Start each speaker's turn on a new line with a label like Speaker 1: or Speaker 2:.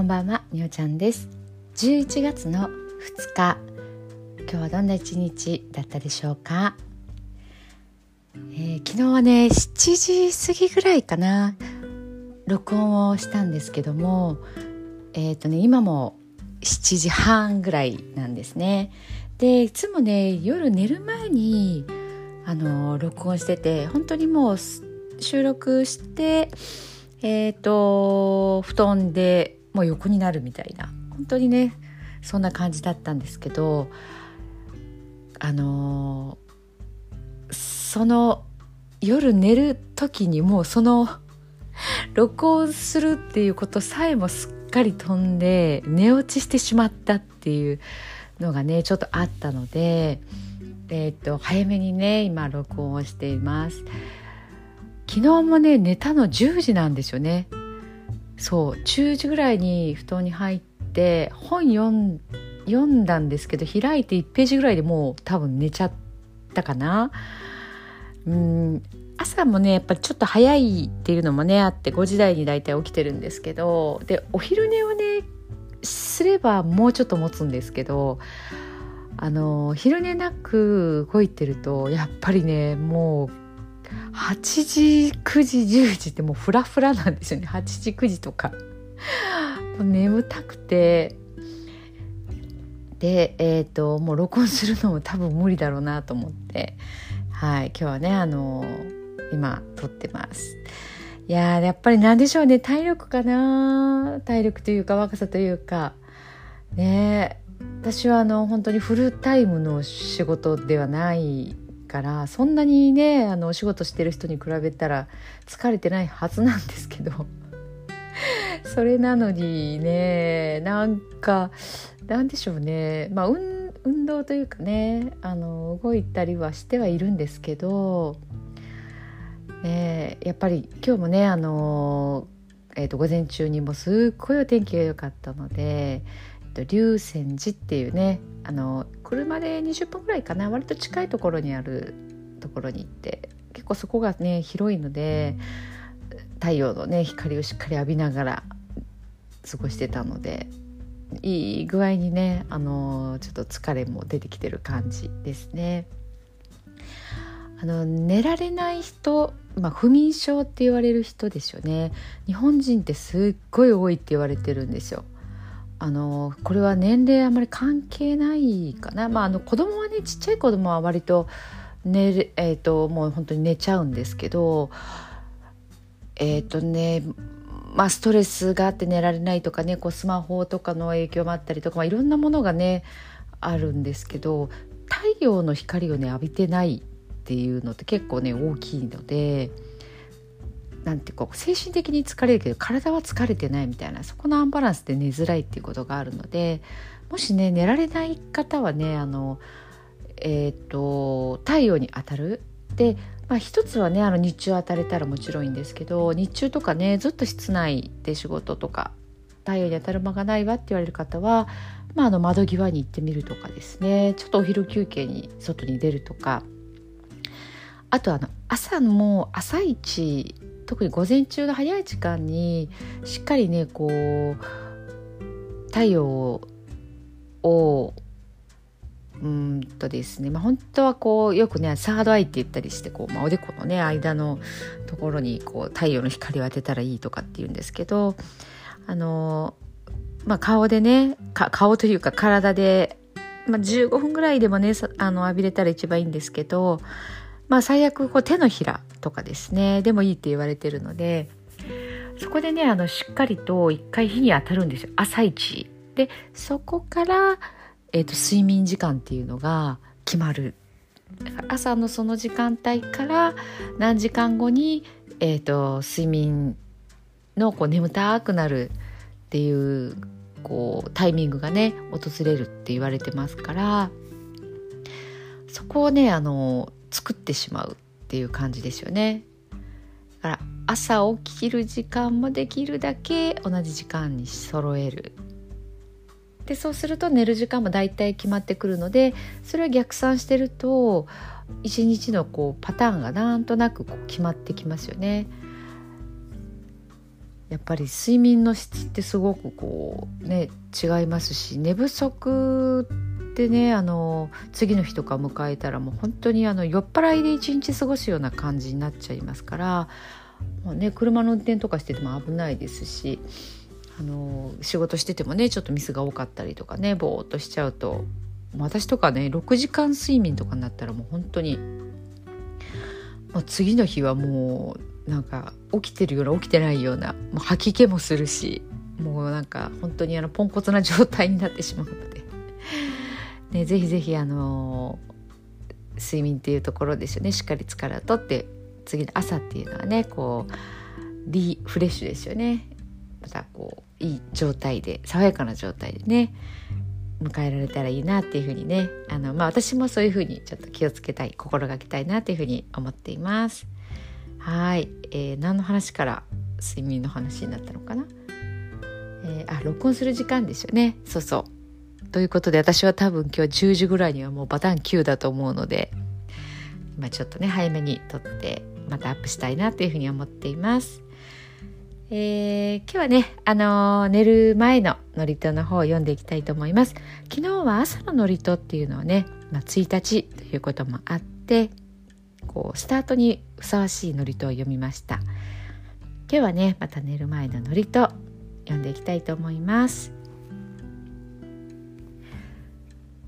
Speaker 1: こんばんは、みおちゃんです。11月の2日今日はどんな一日だったでしょうか、えー、昨日はね7時過ぎぐらいかな録音をしたんですけどもえっ、ー、とね今も7時半ぐらいなんですね。でいつもね夜寝る前にあの録音してて本当にもう収録してえっ、ー、と布団でもう横になるみたいな本当にねそんな感じだったんですけどあのー、その夜寝る時にもうその 録音するっていうことさえもすっかり飛んで寝落ちしてしまったっていうのがねちょっとあったので、えー、っと早めにね今録音をしています。昨日もね寝たの10時なんですよねそう10時ぐらいに布団に入って本読ん読んだんですけど開いて1ページぐらいでもう多分寝ちゃったかな。うん朝もねやっぱりちょっと早いっていうのもねあって5時台に大体起きてるんですけどでお昼寝をねすればもうちょっと持つんですけどあの昼寝なく動いてるとやっぱりねもう8時9時10時ってもうフラフラなんですよね。8時9時とか。眠たくて。でえっ、ー、ともう録音するのも多分無理だろうなと思って。はい今日はねあの今撮ってます。いややっぱり何でしょうね。体力かな体力というか若さというか。ね私はあの本当にフルタイムの仕事ではないからそんなにねあのお仕事してる人に比べたら疲れてないはずなんですけど。それなのにねなんかなんでしょうね。まあ運動というかねあの動いたりはしてはいるんですけど、ね、やっぱり今日もねあの、えー、と午前中にもすっごいお天気が良かったので龍泉寺っていうねあの車で20分ぐらいかな割と近いところにあるところに行って結構そこがね広いので太陽のね光をしっかり浴びながら過ごしてたのでいい具合にねあのちょっと疲れも出てきてる感じですね。あの寝られない人、まあ、不眠症って言われる人ですよね日本人ってすっごい多いって言われてるんですよ。あのこれは年齢あまり関係ないかな、まあ、あの子供はねちっちゃい子供は割と寝る、えーと、もう本当に寝ちゃうんですけどえっ、ー、とねまあ、ストレスがあって寝られないとかねこうスマホとかの影響もあったりとか、まあ、いろんなものがねあるんですけど太陽の光をね浴びてないっていうのって結構ね大きいので。なんてこう精神的に疲れるけど体は疲れてないみたいなそこのアンバランスで寝づらいっていうことがあるのでもしね寝られない方はねあのえっ、ー、と太陽に当たる。で、まあ、一つはねあの日中当たれたらもちろんいいんですけど日中とかねずっと室内で仕事とか太陽に当たる間がないわって言われる方は、まあ、あの窓際に行ってみるとかですねちょっとお昼休憩に外に出るとか。あとあの朝も朝一特に午前中の早い時間にしっかりねこう太陽をうんとですね、まあ、本当はこうよくねサードアイって言ったりしてこう、まあ、おでこのね間のところにこう太陽の光を当てたらいいとかっていうんですけどあの、まあ、顔でね顔というか体で、まあ、15分ぐらいでもねあの浴びれたら一番いいんですけどまあ最悪こう手のひらとかですねでもいいって言われてるのでそこでねあのしっかりと一回日に当たるんですよ。朝一。でそこから、えーと、睡眠時間っていうのが決まる。朝のその時間帯から何時間後に、えーと、睡眠のこう眠たくなるっていうこうタイミングがね訪れるって言われてますからそこをねあの作ってしまうっていう感じですよね。だから朝起きる時間もできるだけ同じ時間に揃える。でそうすると寝る時間も大体決まってくるのでそれを逆算してると一日のこうパターンがなんとなくこう決まってきますよね。やっぱり睡眠の質ってすごくこうね違いますし寝不足ってねあの次の日とか迎えたらもう本当にあの酔っ払いで一日過ごすような感じになっちゃいますからもう、ね、車の運転とかしてても危ないですしあの仕事しててもねちょっとミスが多かったりとかねぼーっとしちゃうと私とかね6時間睡眠とかになったらもう本当にもう次の日はもうなんか起きてるような起きてないようなもう吐き気もするしもうなんか本当にあのポンコツな状態になってしまうので、ね、ぜひぜひあの睡眠っていうところですよね。しっかり力をとって次の朝っていうのはねこうリフレッシュですよね。またこういい状態で爽やかな状態でね迎えられたらいいなっていうふうにねあの、まあ、私もそういうふうにちょっと気をつけたい心がけたいなっていうふうに思っています。はい、えー、何の話から睡眠の話になったのかな、えー、あ録音する時間ですよね。そうそう。ということで私は多分今日10時ぐらいにはもうバタン9だと思うので今ちょっとね早めに撮ってまたアップしたいなというふうに思っていますえー、今日はね、あのー、寝る前の祝詞の方を読んでいきたいと思います。昨日は朝の祝詞っていうのはね、まあ、1日ということもあって、こう、スタートにふさわしい祝詞を読みました。今日はね、また寝る前の祝詞読んでいきたいと思います。